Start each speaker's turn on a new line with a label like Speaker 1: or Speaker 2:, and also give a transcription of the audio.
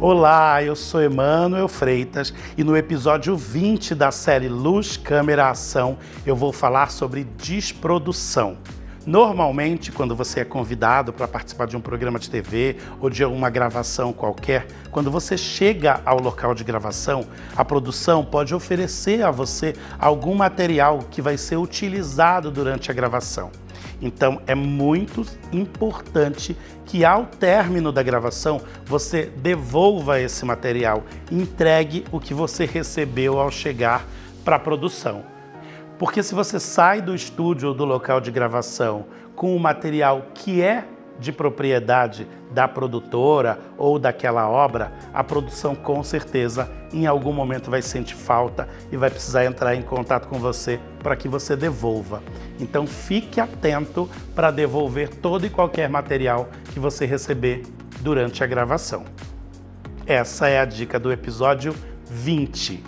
Speaker 1: Olá, eu sou Emanuel Freitas e no episódio 20 da série Luz, Câmera, Ação eu vou falar sobre desprodução. Normalmente, quando você é convidado para participar de um programa de TV ou de uma gravação qualquer, quando você chega ao local de gravação, a produção pode oferecer a você algum material que vai ser utilizado durante a gravação. Então é muito importante que ao término da gravação você devolva esse material, entregue o que você recebeu ao chegar para a produção. Porque se você sai do estúdio ou do local de gravação com o material que é de propriedade da produtora ou daquela obra, a produção com certeza em algum momento vai sentir falta e vai precisar entrar em contato com você para que você devolva. Então fique atento para devolver todo e qualquer material que você receber durante a gravação. Essa é a dica do episódio 20.